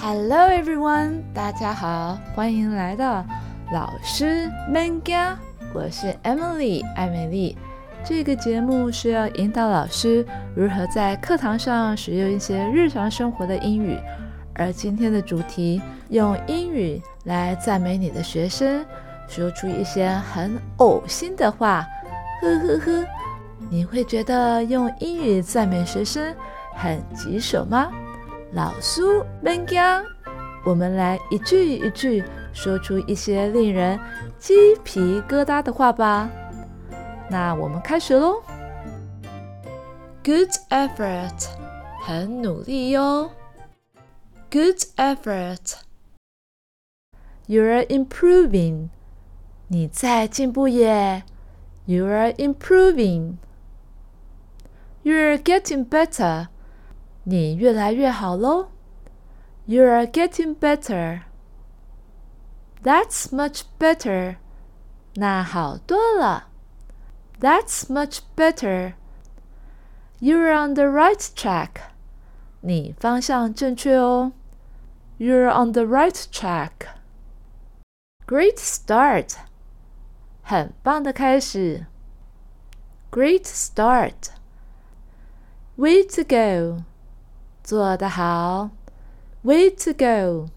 Hello everyone，大家好，欢迎来到老师 Manga，我是 Emily 艾美丽。这个节目是要引导老师如何在课堂上使用一些日常生活的英语，而今天的主题用英语来赞美你的学生，说出一些很呕心的话，呵呵呵。你会觉得用英语赞美学生很棘手吗？老苏 Ben 家，我们来一句一句说出一些令人鸡皮疙瘩的话吧。那我们开始喽。Good effort，很努力哟。Good effort，you're improving，你在进步耶。You're improving，you're getting better，你越来越好喽。You're getting better，that's much better，那好多了。That's much better. You're on the right track. 你方向正确哦。You're on the right track. Great start. 很棒的开始。Great start. Way to go. 做得好。Way to go.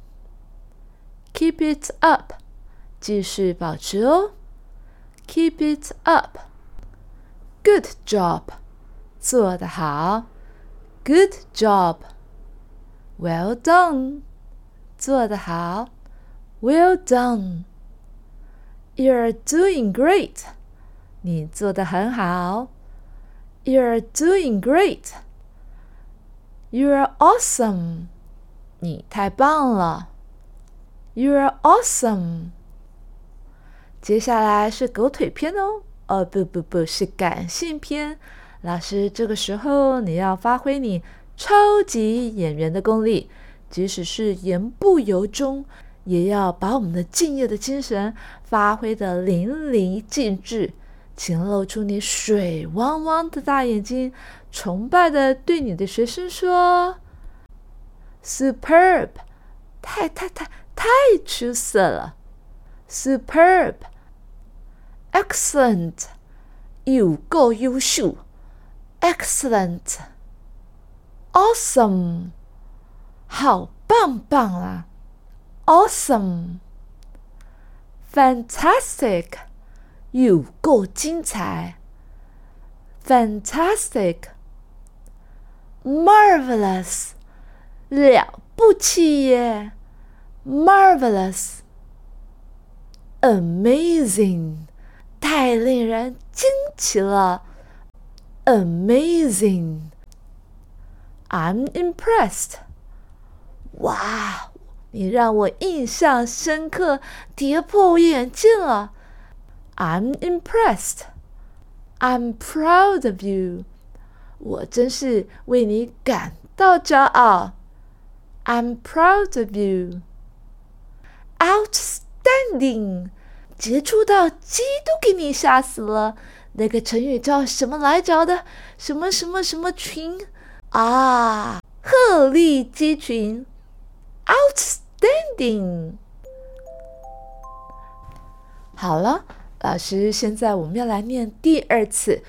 Keep it up. 继续保持哦。Keep it up. Good job，做得好。Good job，Well done，做得好。Well done。You're doing great，你做得很好。You're doing great。 You're awesome，你太棒了。You're awesome。接下来是狗腿篇哦。哦不不不是感性片，老师，这个时候你要发挥你超级演员的功力，即使是言不由衷，也要把我们的敬业的精神发挥的淋漓尽致，请露出你水汪汪的大眼睛，崇拜的对你的学生说：“Superb，太太太太出色了，Superb。” Excellent，有够优秀。Excellent，Awesome，好棒棒啊！Awesome，Fantastic，有够精彩。Fantastic，Marvelous，了不起耶！Marvelous，Amazing。太令人惊奇了！Amazing! I'm impressed. 哇，你让我印象深刻，跌破眼镜了。I'm impressed. I'm proud of you. 我真是为你感到骄傲。I'm proud of you. Outstanding. 杰出到鸡都给你吓死了！那个成语叫什么来着的？什么什么什么群啊？鹤立鸡群，outstanding。好了， 老师，现在我们要来念第二次。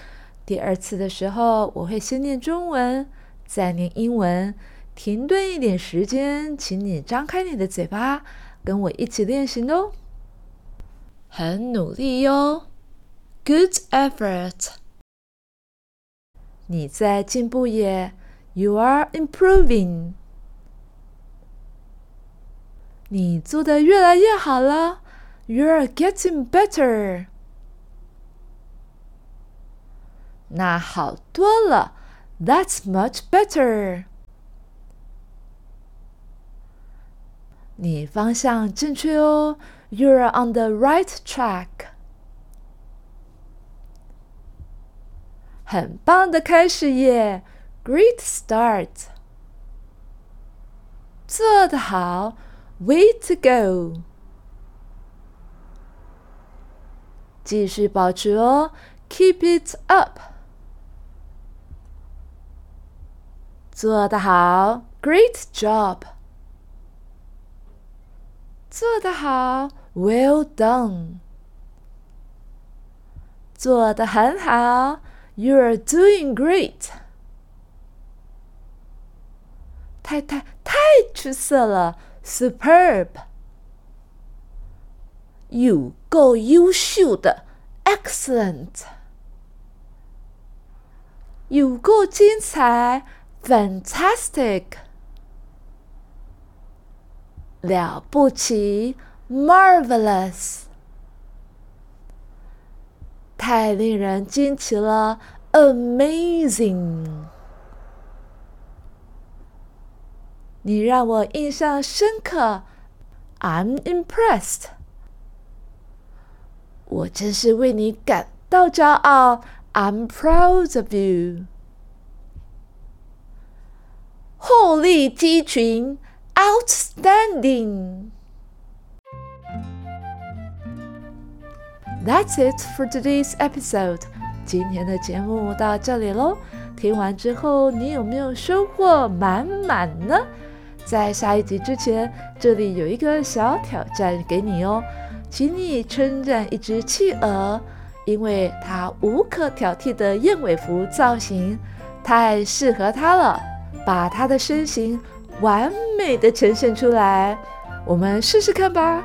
第二次的时候，我会先念中文，再念英文，停顿一点时间，请你张开你的嘴巴，跟我一起练习哦。很努力哟，Good effort。你在进步耶，You are improving。你做的越来越好了 ，You're getting better。那好多了，That's much better。你方向正确哦。You're on the right track。很棒的开始耶，Great start。做得好，Way to go。 继续保持哦，Keep it up。做得好，Great job。 做得好，Well done。做得很好，You're doing great。太太太出色了，Superb。 够优秀的，Excellent。有够精彩，Fantastic。了不起，Marvelous。太令人惊奇了，Amazing！你让我印象深刻，I'm impressed。我真是为你感到骄傲，I'm proud of you。鹤立鸡群，Outstanding！That's it for today's episode。今天的节目到这里喽。听完之后，你有没有收获满满呢？在下一集之前，这里有一个小挑战给你哦，请你称赞一只企鹅，因为它无可挑剔的燕尾服造型太适合它了，把它的身形完美的呈现出来。我们试试看吧。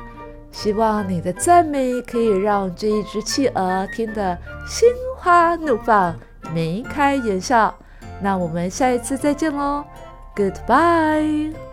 希望你的赞美可以让这一只企鹅听得心花怒放、眉开眼笑。那我们下一次再见喽，Goodbye。